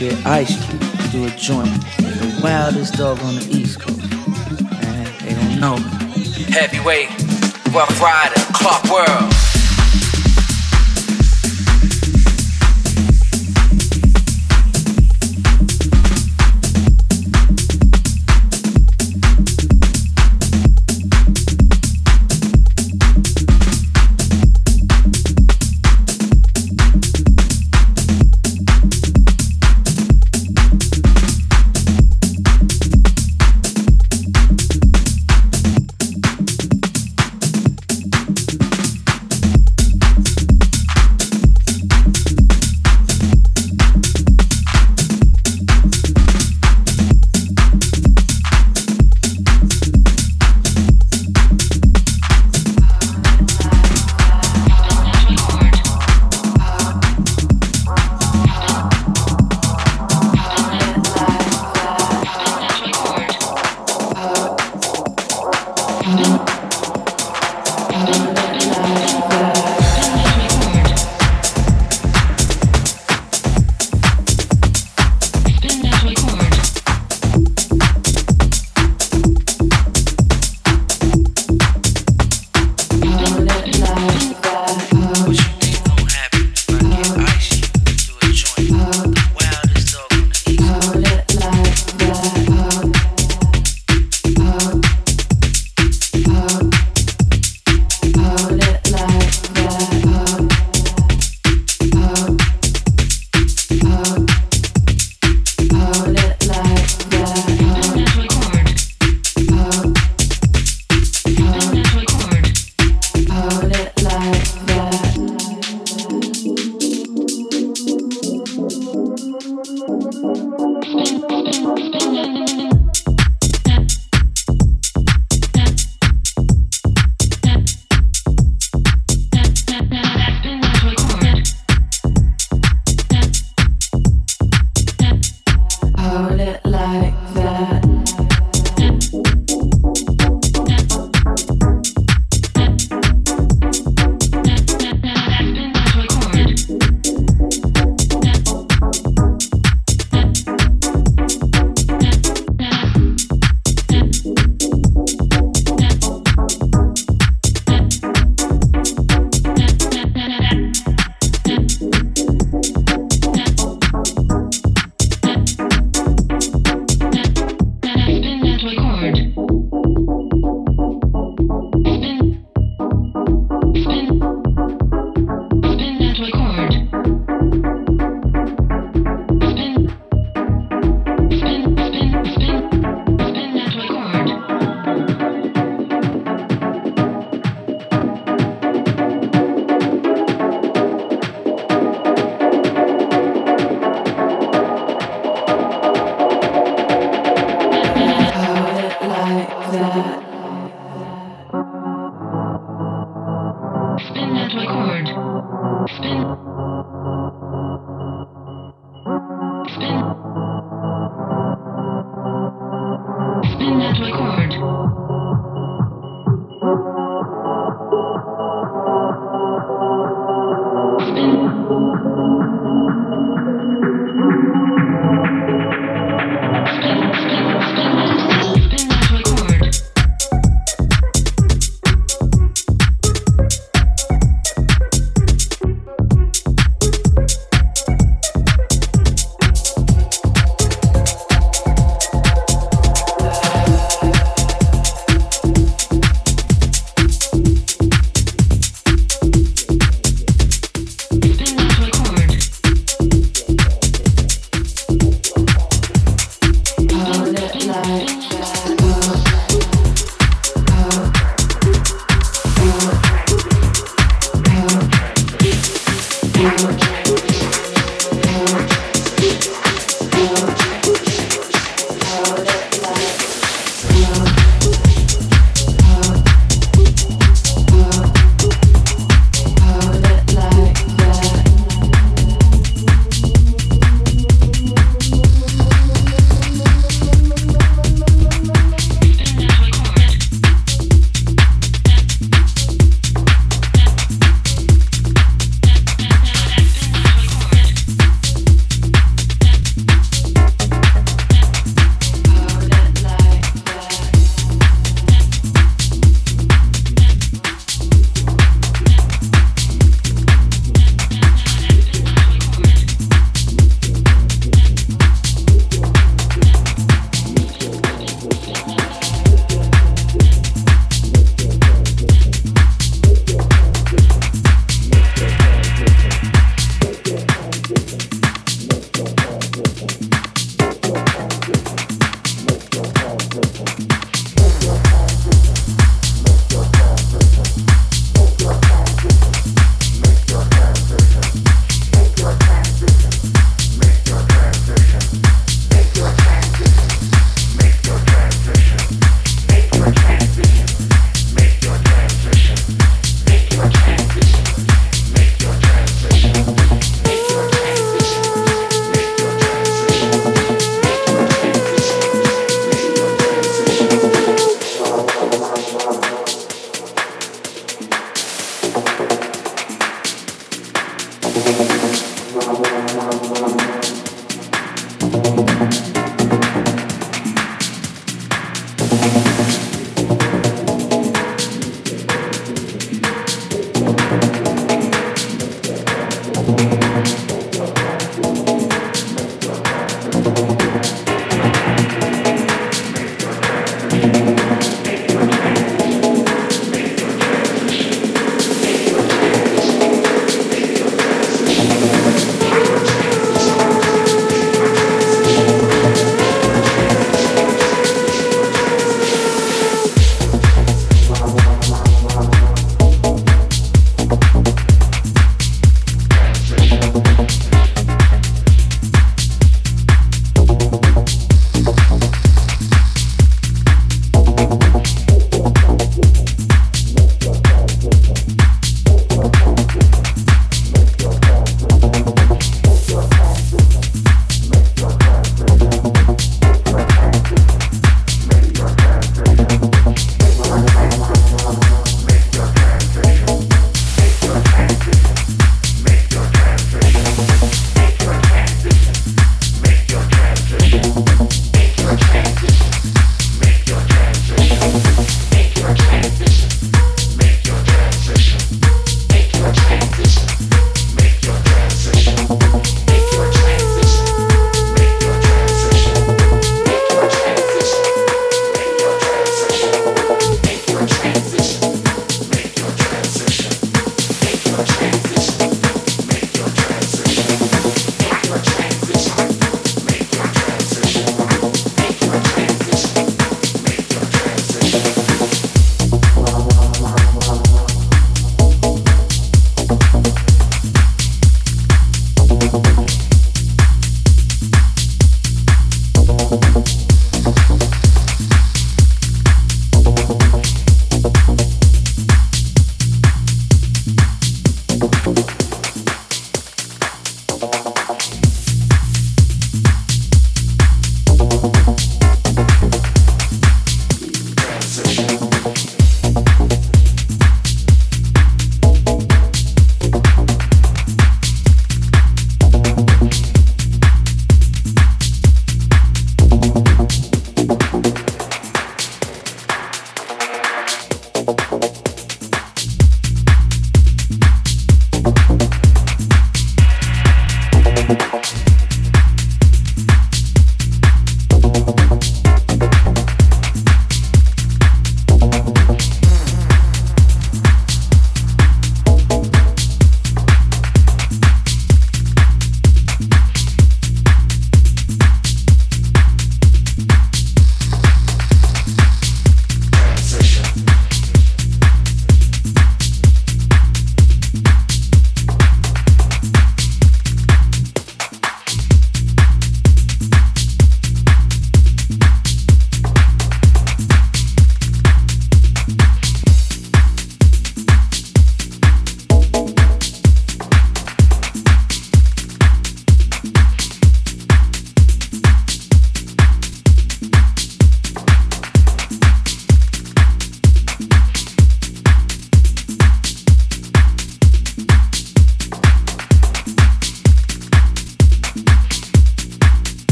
get Ice Cube to do a joint with the wildest dog on the East Coast. Man, they don't know. Heavyweight, Ruff Ryder, clock World.